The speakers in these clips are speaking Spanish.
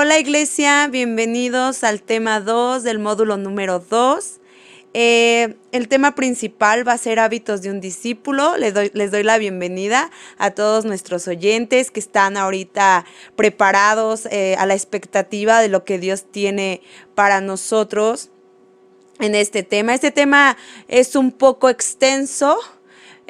Hola iglesia, bienvenidos al tema 2 del módulo número 2. Eh, el tema principal va a ser hábitos de un discípulo. Les doy, les doy la bienvenida a todos nuestros oyentes que están ahorita preparados eh, a la expectativa de lo que Dios tiene para nosotros en este tema. Este tema es un poco extenso.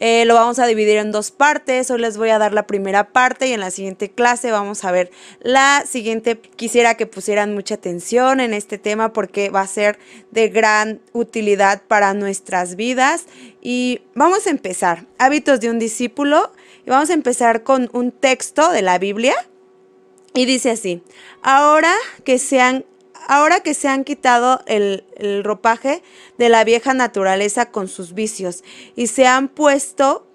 Eh, lo vamos a dividir en dos partes. Hoy les voy a dar la primera parte y en la siguiente clase vamos a ver la siguiente. Quisiera que pusieran mucha atención en este tema porque va a ser de gran utilidad para nuestras vidas. Y vamos a empezar. Hábitos de un discípulo. Y vamos a empezar con un texto de la Biblia. Y dice así, ahora que sean ahora que se han quitado el, ropaje de la vieja naturaleza con sus vicios y se han puesto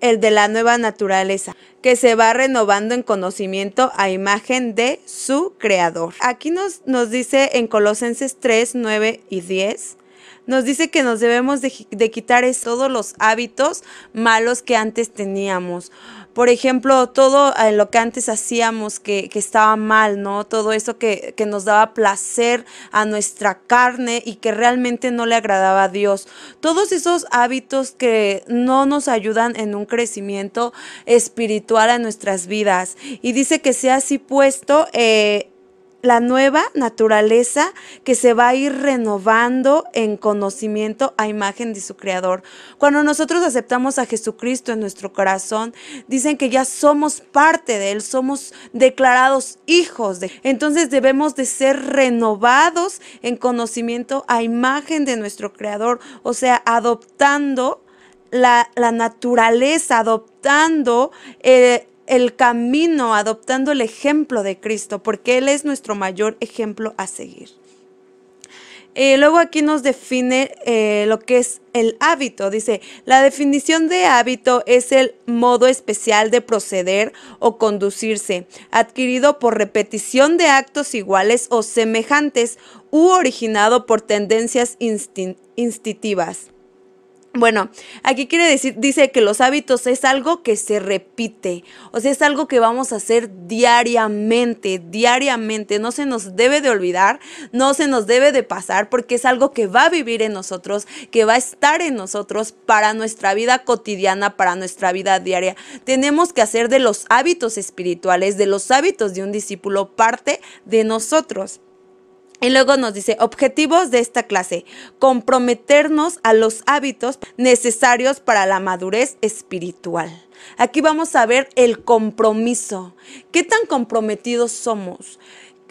el de la nueva naturaleza, que se va renovando en conocimiento a imagen de su creador. Aquí nos, nos dice en Colosenses 3, 9 y 10, nos dice que nos debemos de, de quitar todos los hábitos malos que antes teníamos por ejemplo, todo lo que antes hacíamos que, estaba mal, ¿no? Todo eso que, que, nos daba placer a nuestra carne y que realmente no le agradaba a Dios. Todos esos hábitos que no nos ayudan en un crecimiento espiritual en nuestras vidas. Y dice que sea así puesto eh, la nueva naturaleza que se va a ir renovando en conocimiento a imagen de su creador. Cuando nosotros aceptamos a Jesucristo en nuestro corazón, dicen que ya somos parte de él, somos declarados hijos de. Entonces debemos de ser renovados en conocimiento a imagen de nuestro creador, o sea, adoptando la, naturaleza, adoptando eh, el camino adoptando el ejemplo de Cristo, porque Él es nuestro mayor ejemplo a seguir. Eh, luego aquí nos define eh, lo que es el hábito. Dice, la definición de hábito es el modo especial de proceder o conducirse, adquirido por repetición de actos iguales o semejantes u originado por tendencias instintivas. Bueno, aquí quiere decir, dice que los hábitos es algo que se repite, o sea, es algo que vamos a hacer diariamente, diariamente, no se nos debe de olvidar, no se nos debe de pasar, porque es algo que va a vivir en nosotros, que va a estar en nosotros para nuestra vida cotidiana, para nuestra vida diaria. Tenemos que hacer de los hábitos espirituales, de los hábitos de un discípulo, parte de nosotros. Y luego nos dice, objetivos de esta clase, comprometernos a los hábitos necesarios para la madurez espiritual. Aquí vamos a ver el compromiso. ¿Qué tan comprometidos somos?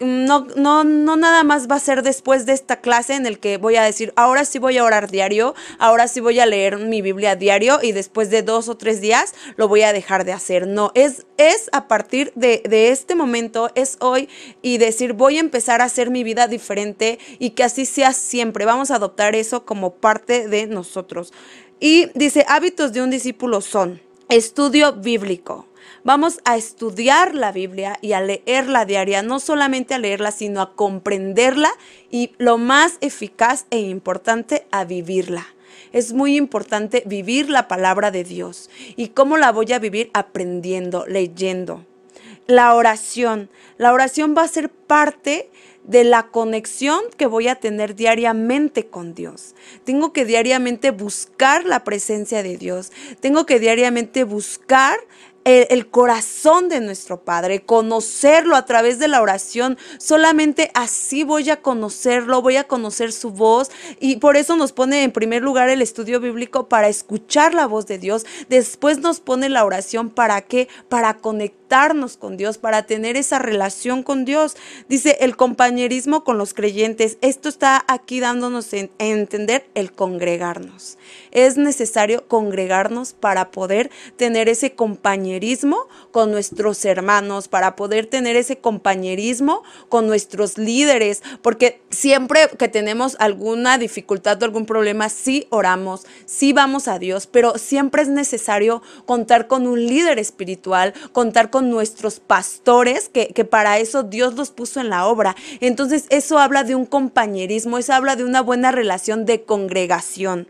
No, no, no nada más va a ser después de esta clase en el que voy a decir, ahora sí voy a orar diario, ahora sí voy a leer mi Biblia diario y después de dos o tres días lo voy a dejar de hacer. No, es, es a partir de, de este momento, es hoy y decir, voy a empezar a hacer mi vida diferente y que así sea siempre. Vamos a adoptar eso como parte de nosotros. Y dice, hábitos de un discípulo son estudio bíblico Vamos a estudiar la Biblia y a leerla diaria, no solamente a leerla, sino a comprenderla y lo más eficaz e importante, a vivirla. Es muy importante vivir la palabra de Dios. ¿Y cómo la voy a vivir? Aprendiendo, leyendo. La oración. La oración va a ser parte de la conexión que voy a tener diariamente con Dios. Tengo que diariamente buscar la presencia de Dios. Tengo que diariamente buscar el, corazón de nuestro Padre, conocerlo a través de la oración. Solamente así voy a conocerlo, voy a conocer su voz y por eso nos pone en primer lugar el estudio bíblico para escuchar la voz de Dios. Después nos pone la oración para qué? Para conectarnos con Dios, para tener esa relación con Dios. Dice el compañerismo con los creyentes. Esto está aquí dándonos a entender el congregarnos. Es necesario congregarnos para poder tener ese compañerismo con nuestros hermanos, para poder tener ese compañerismo con nuestros líderes, porque siempre que tenemos alguna dificultad o algún problema, sí oramos, sí vamos a Dios, pero siempre es necesario contar con un líder espiritual, contar con nuestros pastores, que, que para eso Dios los puso en la obra. Entonces eso habla de un compañerismo, eso habla de una buena relación de congregación.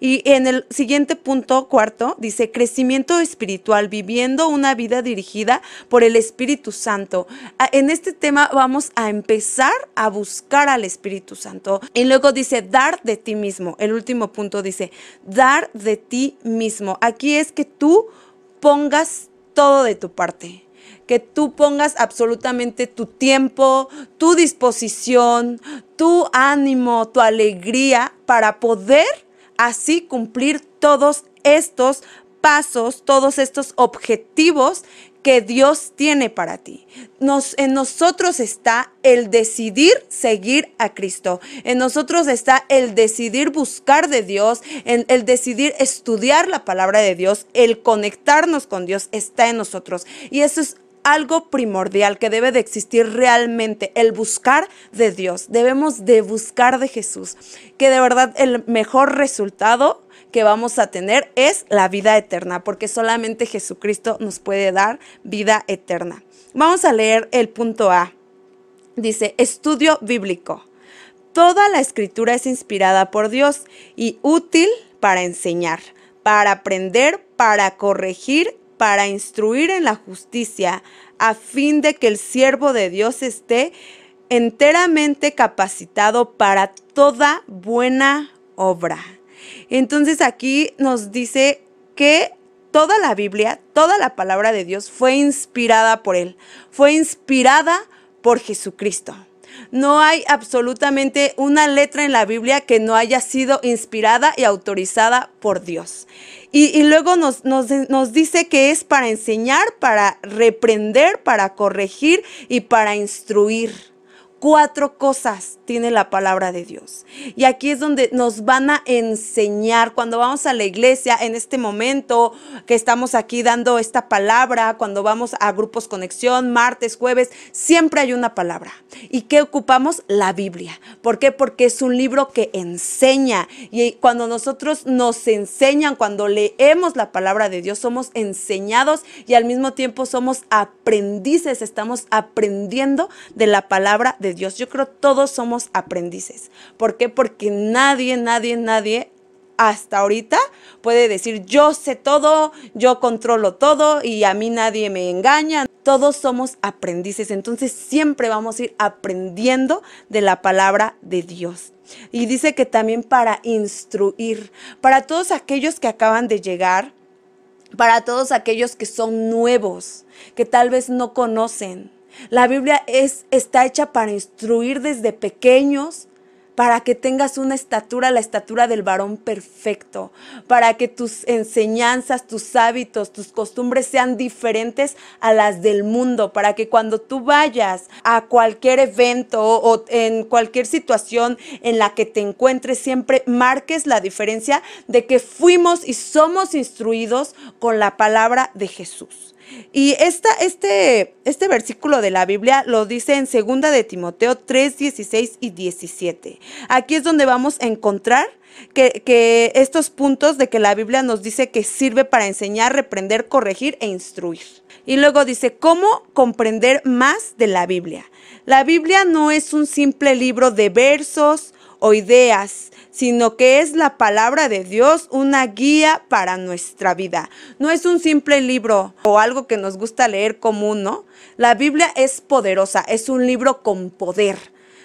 Y en el siguiente punto, cuarto, dice crecimiento espiritual, viviendo una vida dirigida por el Espíritu Santo. En este tema vamos a empezar a buscar al Espíritu Santo. Y luego dice, dar de ti mismo. El último punto dice, dar de ti mismo. Aquí es que tú pongas todo de tu parte. Que tú pongas absolutamente tu tiempo, tu disposición, tu ánimo, tu alegría para poder así cumplir todos estos pasos, todos estos objetivos que Dios tiene para ti. En nosotros está el decidir seguir a Cristo. En nosotros está el decidir buscar de Dios, el decidir estudiar la palabra de Dios, el conectarnos con Dios está en nosotros. Y eso es algo primordial que debe de existir realmente, el buscar de Dios. Debemos de buscar de Jesús, que de verdad el mejor resultado que vamos a tener es la vida eterna, porque solamente Jesucristo nos puede dar vida eterna. Vamos a leer el punto A. Dice, estudio bíblico. Toda la escritura es inspirada por Dios y útil para enseñar, para aprender, para corregir para instruir en la justicia, a fin de que el siervo de Dios esté enteramente capacitado para toda buena obra. Entonces aquí nos dice que toda la Biblia, toda la palabra de Dios fue inspirada por Él, fue inspirada por Jesucristo. No hay absolutamente una letra en la Biblia que no haya sido inspirada y autorizada por Dios. Y, luego nos, dice que es para enseñar, para reprender, para corregir y para instruir. Cuatro cosas tiene la palabra de Dios. Y aquí es donde nos van a enseñar cuando vamos a la iglesia en este momento que estamos aquí dando esta palabra, cuando vamos a grupos conexión, martes, jueves, siempre hay una palabra. ¿Y qué ocupamos? La Biblia. ¿Por qué? Porque es un libro que enseña. Y cuando nosotros nos enseñan, cuando leemos la palabra de Dios, somos enseñados y al mismo tiempo somos aprendices, estamos aprendiendo de la palabra de Dios. Yo creo todos somos aprendices. ¿Por qué? Porque nadie, nadie, nadie hasta ahorita puede decir yo sé todo, yo controlo todo y a mí nadie me engaña. Todos somos aprendices, entonces siempre vamos a ir aprendiendo de la palabra de Dios. Y dice que también para instruir, para todos aquellos que acaban de llegar, para todos aquellos que son nuevos, que tal vez no conocen, la Biblia es, está hecha para instruir desde pequeños, para que tengas una estatura, la estatura del varón perfecto, para que tus enseñanzas, tus hábitos, tus costumbres sean diferentes a las del mundo, para que cuando tú vayas a cualquier evento o en cualquier situación en la que te encuentres, siempre marques la diferencia de que fuimos y somos instruidos con la palabra de Jesús. Y esta, este, este versículo de la Biblia lo dice en 2 de Timoteo 3, 16 y 17. Aquí es donde vamos a encontrar que, que, estos puntos de que la Biblia nos dice que sirve para enseñar, reprender, corregir e instruir. Y luego dice, ¿cómo comprender más de la Biblia? La Biblia no es un simple libro de versos o ideas, sino que es la palabra de Dios una guía para nuestra vida. No es un simple libro o algo que nos gusta leer común, ¿no? La Biblia es poderosa, es un libro con poder.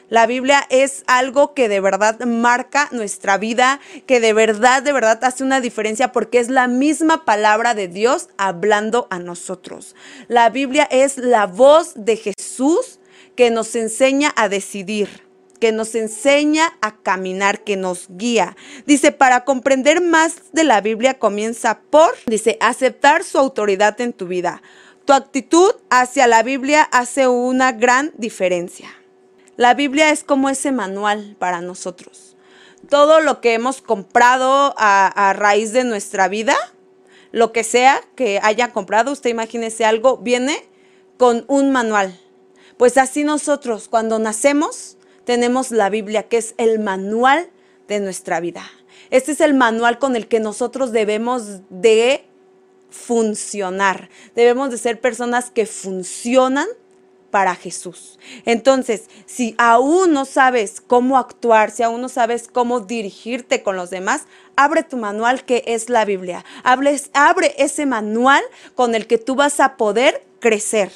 La Biblia es algo que de verdad marca nuestra vida, que de verdad, de verdad hace una diferencia porque es la misma palabra de Dios hablando a nosotros. La Biblia es la voz de Jesús que nos enseña a decidir que nos enseña a caminar, que nos guía. Dice, para comprender más de la Biblia comienza por, dice, aceptar su autoridad en tu vida. Tu actitud hacia la Biblia hace una gran diferencia. La Biblia es como ese manual para nosotros. Todo lo que hemos comprado a, a raíz de nuestra vida, lo que sea que haya comprado, usted imagínese algo, viene con un manual. Pues así nosotros, cuando nacemos, tenemos la Biblia, que es el manual de nuestra vida. Este es el manual con el que nosotros debemos de funcionar. Debemos de ser personas que funcionan para Jesús. Entonces, si aún no sabes cómo actuar, si aún no sabes cómo dirigirte con los demás, abre tu manual que es la Biblia. Abre, abre ese manual con el que tú vas a poder crecer.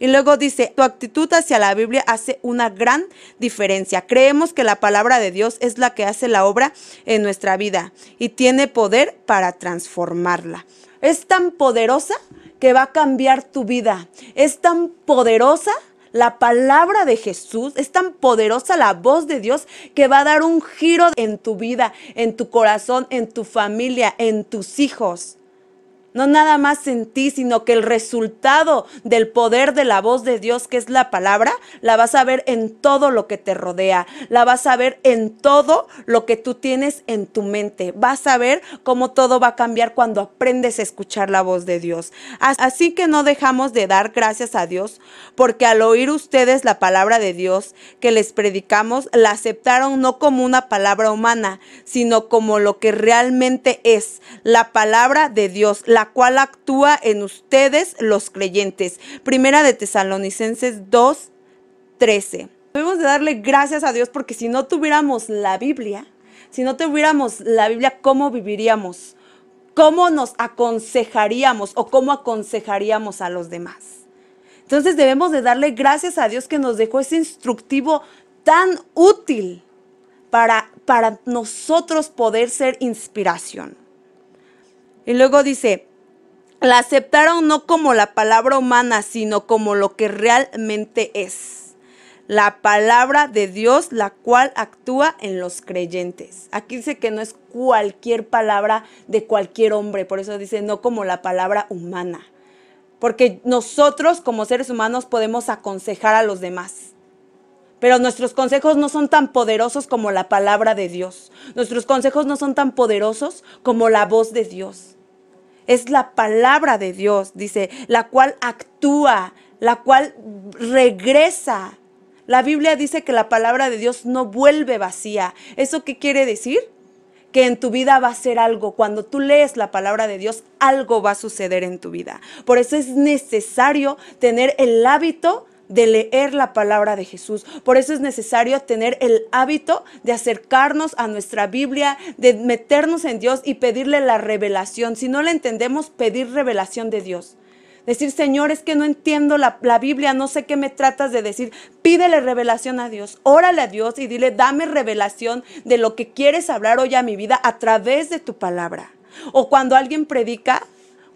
Y luego dice, tu actitud hacia la Biblia hace una gran diferencia. Creemos que la palabra de Dios es la que hace la obra en nuestra vida y tiene poder para transformarla. Es tan poderosa que va a cambiar tu vida. Es tan poderosa la palabra de Jesús, es tan poderosa la voz de Dios que va a dar un giro en tu vida, en tu corazón, en tu familia, en tus hijos. No nada más en ti, sino que el resultado del poder de la voz de Dios, que es la palabra, la vas a ver en todo lo que te rodea. La vas a ver en todo lo que tú tienes en tu mente. Vas a ver cómo todo va a cambiar cuando aprendes a escuchar la voz de Dios. Así que no dejamos de dar gracias a Dios, porque al oír ustedes la palabra de Dios que les predicamos, la aceptaron no como una palabra humana, sino como lo que realmente es, la palabra de Dios, la cual actúa en ustedes los creyentes. Primera de Tesalonicenses 2, 13. Debemos de darle gracias a Dios porque si no tuviéramos la Biblia, si no tuviéramos la Biblia, ¿cómo viviríamos? ¿Cómo nos aconsejaríamos o cómo aconsejaríamos a los demás? Entonces debemos de darle gracias a Dios que nos dejó ese instructivo tan útil para, para nosotros poder ser inspiración. Y luego dice, la aceptaron no como la palabra humana, sino como lo que realmente es. La palabra de Dios, la cual actúa en los creyentes. Aquí dice que no es cualquier palabra de cualquier hombre, por eso dice no como la palabra humana. Porque nosotros como seres humanos podemos aconsejar a los demás. Pero nuestros consejos no son tan poderosos como la palabra de Dios. Nuestros consejos no son tan poderosos como la voz de Dios es la palabra de Dios, dice, la cual actúa, la cual regresa. La Biblia dice que la palabra de Dios no vuelve vacía. ¿Eso qué quiere decir? Que en tu vida va a ser algo. Cuando tú lees la palabra de Dios, algo va a suceder en tu vida. Por eso es necesario tener el hábito de leer la palabra de Jesús. Por eso es necesario tener el hábito de acercarnos a nuestra Biblia, de meternos en Dios y pedirle la revelación. Si no la entendemos, pedir revelación de Dios. Decir, Señor, es que no entiendo la, Biblia, no sé qué me tratas de decir. Pídele revelación a Dios, órale a Dios y dile, dame revelación de lo que quieres hablar hoy a mi vida a través de tu palabra. O cuando alguien predica,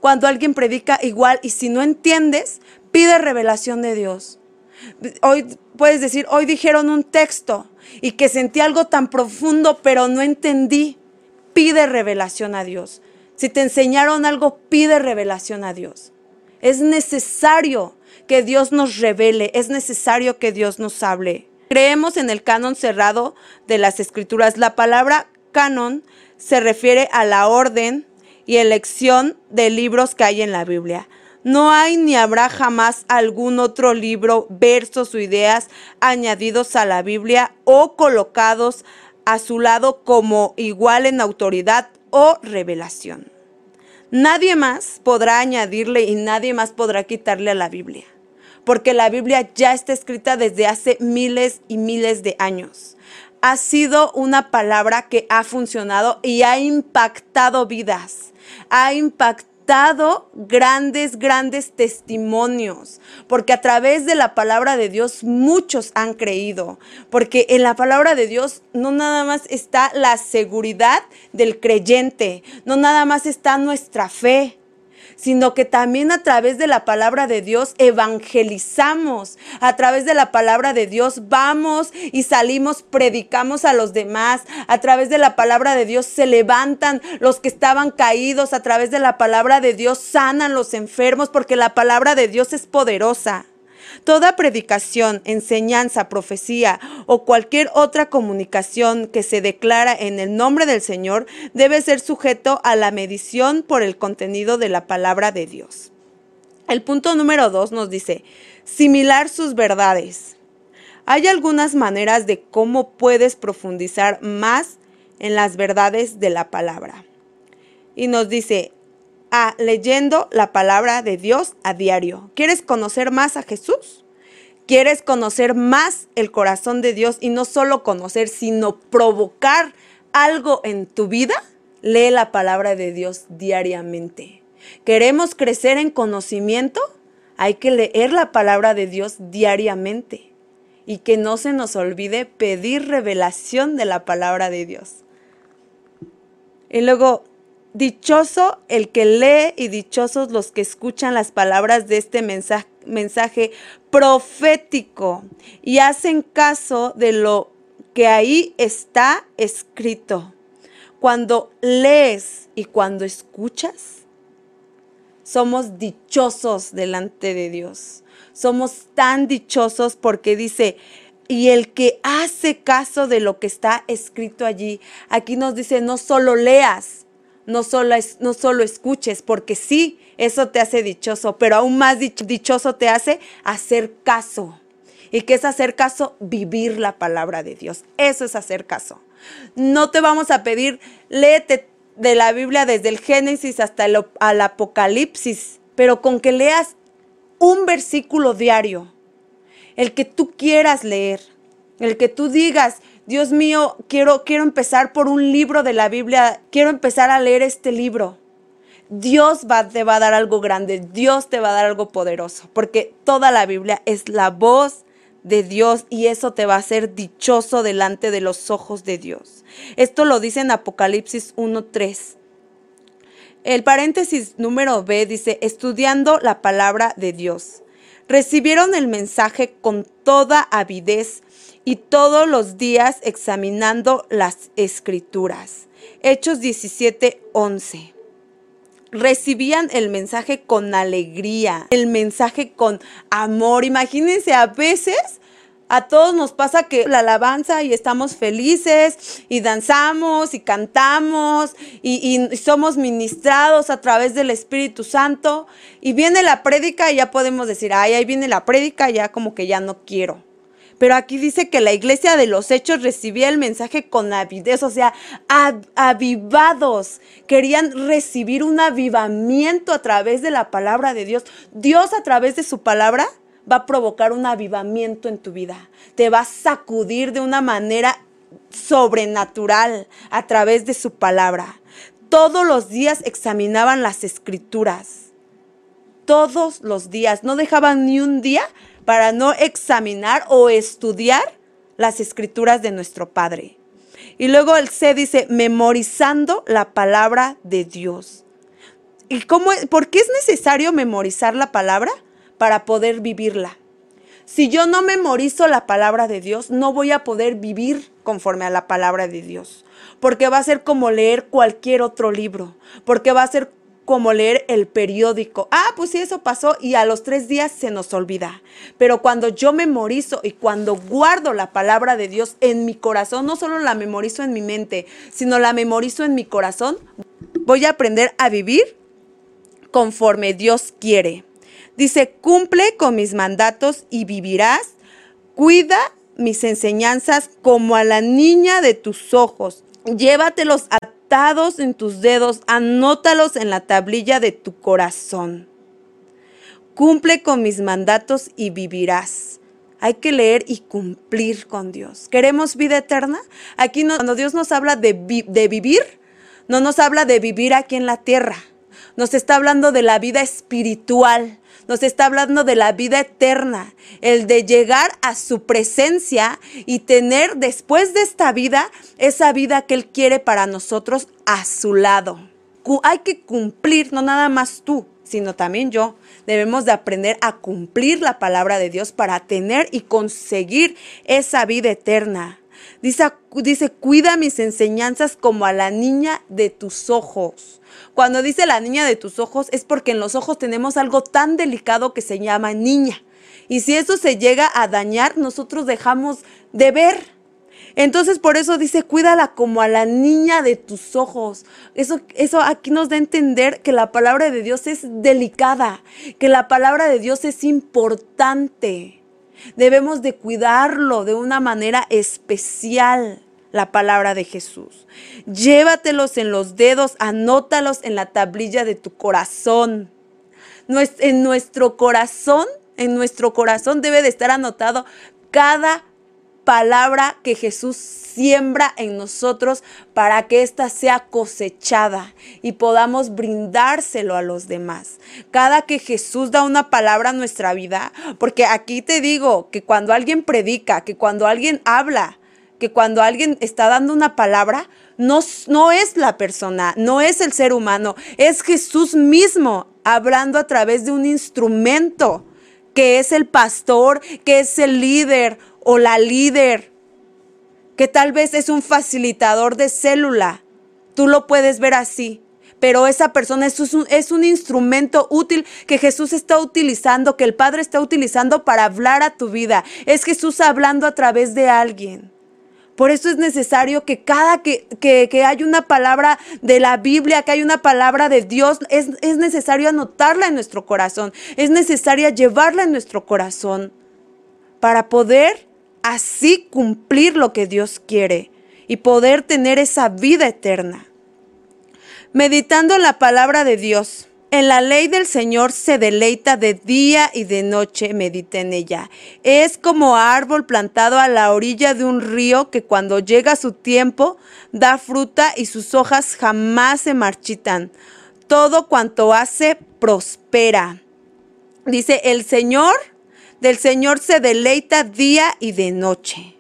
cuando alguien predica igual y si no entiendes, pide revelación de Dios. Hoy puedes decir, hoy dijeron un texto y que sentí algo tan profundo, pero no entendí. Pide revelación a Dios. Si te enseñaron algo, pide revelación a Dios. Es necesario que Dios nos revele, es necesario que Dios nos hable. Creemos en el canon cerrado de las escrituras. La palabra canon se refiere a la orden y elección de libros que hay en la Biblia. No hay ni habrá jamás algún otro libro, versos o ideas añadidos a la Biblia o colocados a su lado como igual en autoridad o revelación. Nadie más podrá añadirle y nadie más podrá quitarle a la Biblia, porque la Biblia ya está escrita desde hace miles y miles de años. Ha sido una palabra que ha funcionado y ha impactado vidas, ha impactado dado grandes, grandes testimonios, porque a través de la palabra de Dios muchos han creído, porque en la palabra de Dios no nada más está la seguridad del creyente, no nada más está nuestra fe, sino que también a través de la palabra de Dios evangelizamos. A través de la palabra de Dios vamos y salimos, predicamos a los demás. A través de la palabra de Dios se levantan los que estaban caídos. A través de la palabra de Dios sanan los enfermos porque la palabra de Dios es poderosa. Toda predicación, enseñanza, profecía o cualquier otra comunicación que se declara en el nombre del Señor debe ser sujeto a la medición por el contenido de la palabra de Dios. El punto número dos nos dice, similar sus verdades. Hay algunas maneras de cómo puedes profundizar más en las verdades de la palabra. Y nos dice, leyendo la palabra de Dios a diario. ¿Quieres conocer más a Jesús? ¿Quieres conocer más el corazón de Dios y no solo conocer, sino provocar algo en tu vida? Lee la palabra de Dios diariamente. ¿Queremos crecer en conocimiento? Hay que leer la palabra de Dios diariamente y que no se nos olvide pedir revelación de la palabra de Dios. Y luego, dichoso el que lee y dichosos los que escuchan las palabras de este mensaje, mensaje profético y hacen caso de lo que ahí está escrito. Cuando lees y cuando escuchas, somos dichosos delante de Dios somos tan dichosos porque dice, y el que hace caso de lo que está escrito allí, aquí nos dice, no solo leas, no solo, no solo escuches, porque sí, eso te hace dichoso, pero aún más dichoso te hace hacer caso. ¿Y qué es hacer caso? Vivir la palabra de Dios. Eso es hacer caso. No te vamos a pedir, léete de la Biblia desde el Génesis hasta el, el Apocalipsis, pero con que leas un versículo diario, el que tú quieras leer, el que tú digas, Dios mío, quiero, quiero empezar por un libro de la Biblia, quiero empezar a leer este libro. Dios va, te va a dar algo grande, Dios te va a dar algo poderoso, porque toda la Biblia es la voz de Dios y eso te va a hacer dichoso delante de los ojos de Dios. Esto lo dice en Apocalipsis 1.3. El paréntesis número B dice, estudiando la palabra de Dios. Recibieron el mensaje con toda avidez y todos los días examinando las escrituras. Hechos 17, 11 recibían el mensaje con alegría, el mensaje con amor. Imagínense, a veces a todos nos pasa que la alabanza y estamos felices y danzamos y cantamos y, somos ministrados a través del Espíritu Santo y viene la prédica y ya podemos decir, ay, ahí viene la prédica, ya como que ya no quiero. Pero aquí dice que la iglesia de los hechos recibía el mensaje con avidez, o sea, avivados. Querían recibir un avivamiento a través de la palabra de Dios. Dios a través de su palabra va a provocar un avivamiento en tu vida. Te va a sacudir de una manera sobrenatural a través de su palabra. Todos los días examinaban las escrituras. Todos los días. No dejaban ni un día para no examinar o estudiar las escrituras de nuestro Padre. Y luego el C dice, memorizando la palabra de Dios. ¿Y cómo, por qué es necesario memorizar la palabra? para poder vivirla. Si yo no memorizo la palabra de Dios, no voy a poder vivir conforme a la palabra de Dios, porque va a ser como leer cualquier otro libro, porque va a ser como leer el periódico. Ah, pues sí, eso pasó y a los tres días se nos olvida. Pero cuando yo memorizo y cuando guardo la palabra de Dios en mi corazón, no solo la memorizo en mi mente, sino la memorizo en mi corazón, voy a aprender a vivir conforme Dios quiere. Dice, cumple con mis mandatos y vivirás. Cuida mis enseñanzas como a la niña de tus ojos. Llévatelos atados en tus dedos, anótalos en la tablilla de tu corazón. Cumple con mis mandatos y vivirás. Hay que leer y cumplir con Dios. ¿Queremos vida eterna? Aquí cuando Dios nos habla de vivir, no nos habla de vivir aquí en la tierra. Nos está hablando de la vida espiritual, nos está hablando de la vida eterna, el de llegar a su presencia y tener después de esta vida esa vida que Él quiere para nosotros a su lado. Hay que cumplir, no nada más tú, sino también yo. Debemos de aprender a cumplir la palabra de Dios para tener y conseguir esa vida eterna. Dice, dice, cuida mis enseñanzas como a la niña de tus ojos. Cuando dice la niña de tus ojos es porque en los ojos tenemos algo tan delicado que se llama niña. Y si eso se llega a dañar, nosotros dejamos de ver. Entonces por eso dice, cuídala como a la niña de tus ojos. Eso, eso aquí nos da a entender que la palabra de Dios es delicada, que la palabra de Dios es importante. Debemos de cuidarlo de una manera especial la palabra de Jesús. Llévatelos en los dedos, anótalos en la tablilla de tu corazón. En nuestro corazón en nuestro corazón debe de estar anotado cada palabra que Jesús siembra en nosotros para que ésta sea cosechada y podamos brindárselo a los demás. Cada que Jesús da una palabra a nuestra vida, porque aquí te digo que cuando alguien predica, que cuando alguien habla, que cuando alguien está dando una palabra, no, no es la persona, no es el ser humano, es Jesús mismo hablando a través de un instrumento que es el pastor, que es el líder o la líder, que tal vez es un facilitador de célula. Tú lo puedes ver así. Pero esa persona es un, es un instrumento útil que Jesús está utilizando, que el Padre está utilizando para hablar a tu vida. Es Jesús hablando a través de alguien. Por eso es necesario que cada que, que, hay una palabra de la Biblia, que hay una palabra de Dios, es, es necesario anotarla en nuestro corazón. Es necesario llevarla en nuestro corazón para poder así cumplir lo que Dios quiere y poder tener esa vida eterna. Meditando en la palabra de Dios. En la ley del Señor se deleita de día y de noche, medita en ella. Es como árbol plantado a la orilla de un río que cuando llega su tiempo da fruta y sus hojas jamás se marchitan. Todo cuanto hace prospera. Dice, el Señor, del Señor se deleita día y de noche.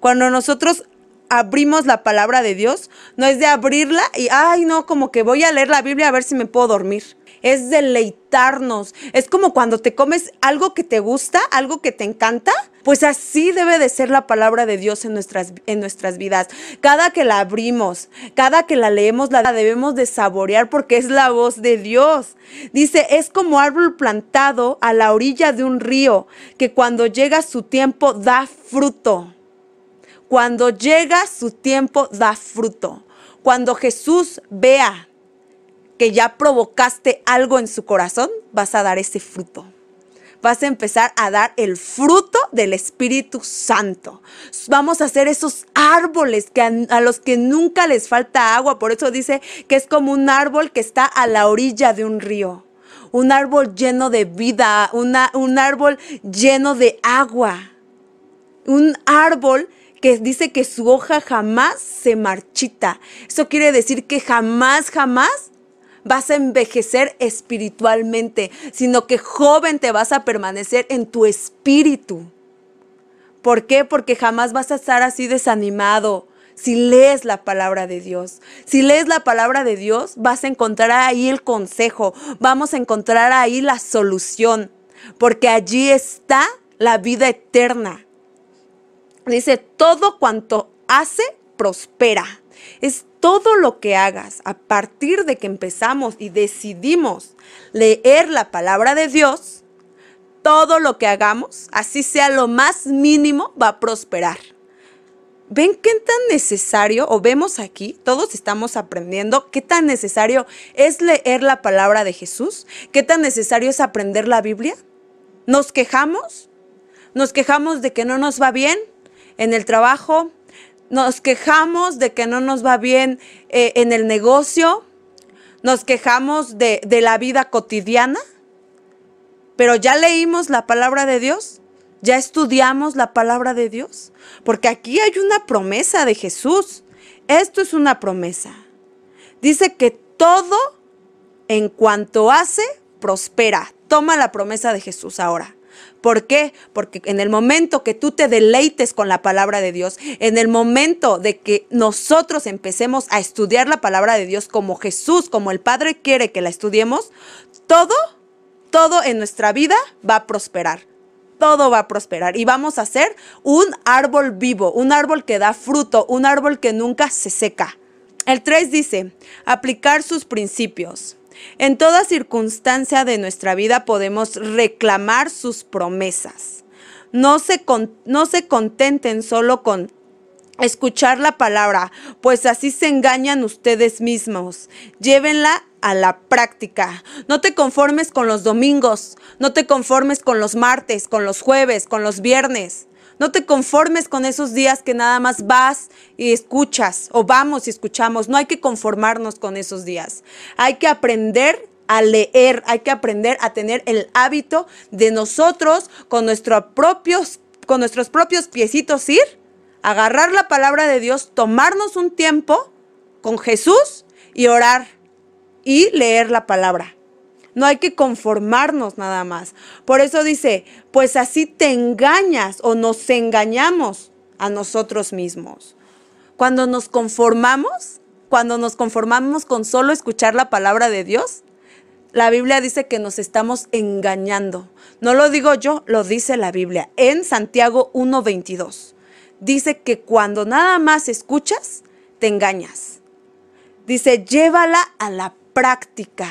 Cuando nosotros abrimos la palabra de Dios, no es de abrirla y, ay, no, como que voy a leer la Biblia a ver si me puedo dormir. Es deleitarnos. Es como cuando te comes algo que te gusta, algo que te encanta. Pues así debe de ser la palabra de Dios en nuestras, en nuestras vidas. Cada que la abrimos, cada que la leemos, la debemos de saborear porque es la voz de Dios. Dice, es como árbol plantado a la orilla de un río, que cuando llega su tiempo da fruto cuando llega su tiempo, da fruto. Cuando Jesús vea que ya provocaste algo en su corazón, vas a dar ese fruto. Vas a empezar a dar el fruto del Espíritu Santo. Vamos a hacer esos árboles que a, los que nunca les falta agua. Por eso dice que es como un árbol que está a la orilla de un río. Un árbol lleno de vida, un árbol lleno de agua. Un árbol que dice que su hoja jamás se marchita. Eso quiere decir que jamás, jamás vas a envejecer espiritualmente, sino que joven te vas a permanecer en tu espíritu. ¿Por qué? Porque jamás vas a estar así desanimado. Si lees la palabra de Dios, si lees la palabra de Dios, vas a encontrar ahí el consejo, vamos a encontrar ahí la solución, porque allí está la vida eterna. Dice, todo cuanto hace, prospera. Es todo lo que hagas a partir de que empezamos y decidimos leer la palabra de Dios, todo lo que hagamos, así sea lo más mínimo, va a prosperar. ¿Ven qué tan necesario, o vemos aquí, todos estamos aprendiendo, qué tan necesario es leer la palabra de Jesús? ¿Qué tan necesario es aprender la Biblia? ¿Nos quejamos? ¿Nos quejamos de que no nos va bien? en el trabajo, nos quejamos de que no nos va bien eh, en el negocio, nos quejamos de, de la vida cotidiana, pero ya leímos la palabra de Dios, ya estudiamos la palabra de Dios, porque aquí hay una promesa de Jesús. Esto es una promesa. Dice que todo en cuanto hace, prospera. Toma la promesa de Jesús ahora. ¿Por qué? Porque en el momento que tú te deleites con la palabra de Dios, en el momento de que nosotros empecemos a estudiar la palabra de Dios como Jesús, como el Padre quiere que la estudiemos, todo, todo en nuestra vida va a prosperar. Todo va a prosperar y vamos a ser un árbol vivo, un árbol que da fruto, un árbol que nunca se seca. El 3 dice, aplicar sus principios. En toda circunstancia de nuestra vida podemos reclamar sus promesas. No se, no se contenten solo con escuchar la palabra, pues así se engañan ustedes mismos. Llévenla a la práctica. No te conformes con los domingos, no te conformes con los martes, con los jueves, con los viernes. No te conformes con esos días que nada más vas y escuchas o vamos y escuchamos. No hay que conformarnos con esos días. Hay que aprender a leer, hay que aprender a tener el hábito de nosotros con, nuestro propios, con nuestros propios piecitos ir, agarrar la palabra de Dios, tomarnos un tiempo con Jesús y orar y leer la palabra. No hay que conformarnos nada más. Por eso dice, pues así te engañas o nos engañamos a nosotros mismos. Cuando nos conformamos, cuando nos conformamos con solo escuchar la palabra de Dios, la Biblia dice que nos estamos engañando. No lo digo yo, lo dice la Biblia en Santiago 1.22. Dice que cuando nada más escuchas, te engañas. Dice, llévala a la práctica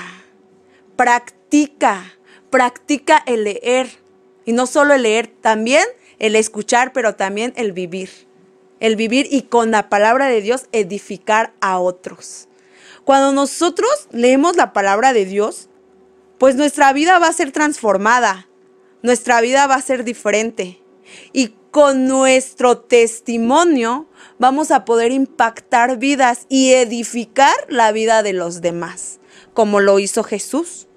practica, practica el leer. Y no solo el leer, también el escuchar, pero también el vivir. El vivir y con la palabra de Dios edificar a otros. Cuando nosotros leemos la palabra de Dios, pues nuestra vida va a ser transformada, nuestra vida va a ser diferente. Y con nuestro testimonio vamos a poder impactar vidas y edificar la vida de los demás, como lo hizo Jesús.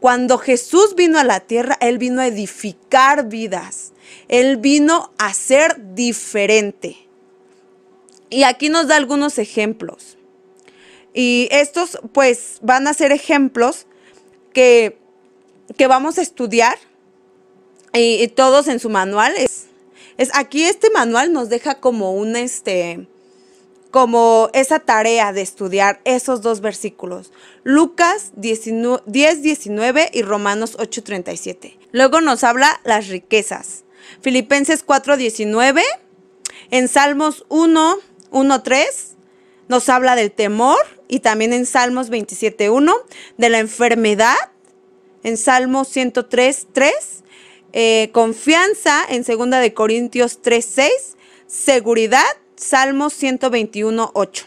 Cuando Jesús vino a la tierra, Él vino a edificar vidas. Él vino a ser diferente. Y aquí nos da algunos ejemplos. Y estos pues van a ser ejemplos que, que vamos a estudiar y, todos en su manual. Es, es, aquí este manual nos deja como un este como esa tarea de estudiar esos dos versículos, Lucas 10, 19 y Romanos 8, 37. Luego nos habla las riquezas, Filipenses 4, 19, en Salmos 1, 1, 3, nos habla del temor y también en Salmos 27, 1, de la enfermedad, en Salmos 103, 3, eh, confianza. En 2 de Corintios 3, 6, seguridad Salmos 121, 8.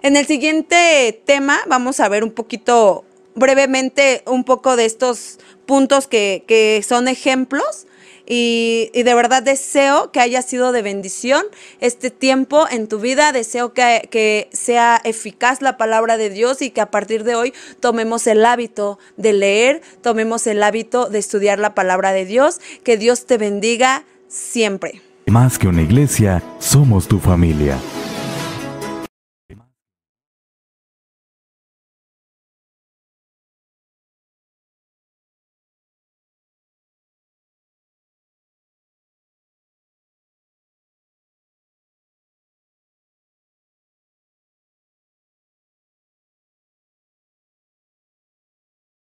En el siguiente tema vamos a ver un poquito, brevemente, un poco de estos puntos que, son ejemplos. Y, de verdad deseo que haya sido de bendición este tiempo en tu vida. Deseo que, que, sea eficaz la palabra de Dios y que a partir de hoy tomemos el hábito de leer, tomemos el hábito de estudiar la palabra de Dios. Que Dios te bendiga siempre. Más que una iglesia, somos tu familia.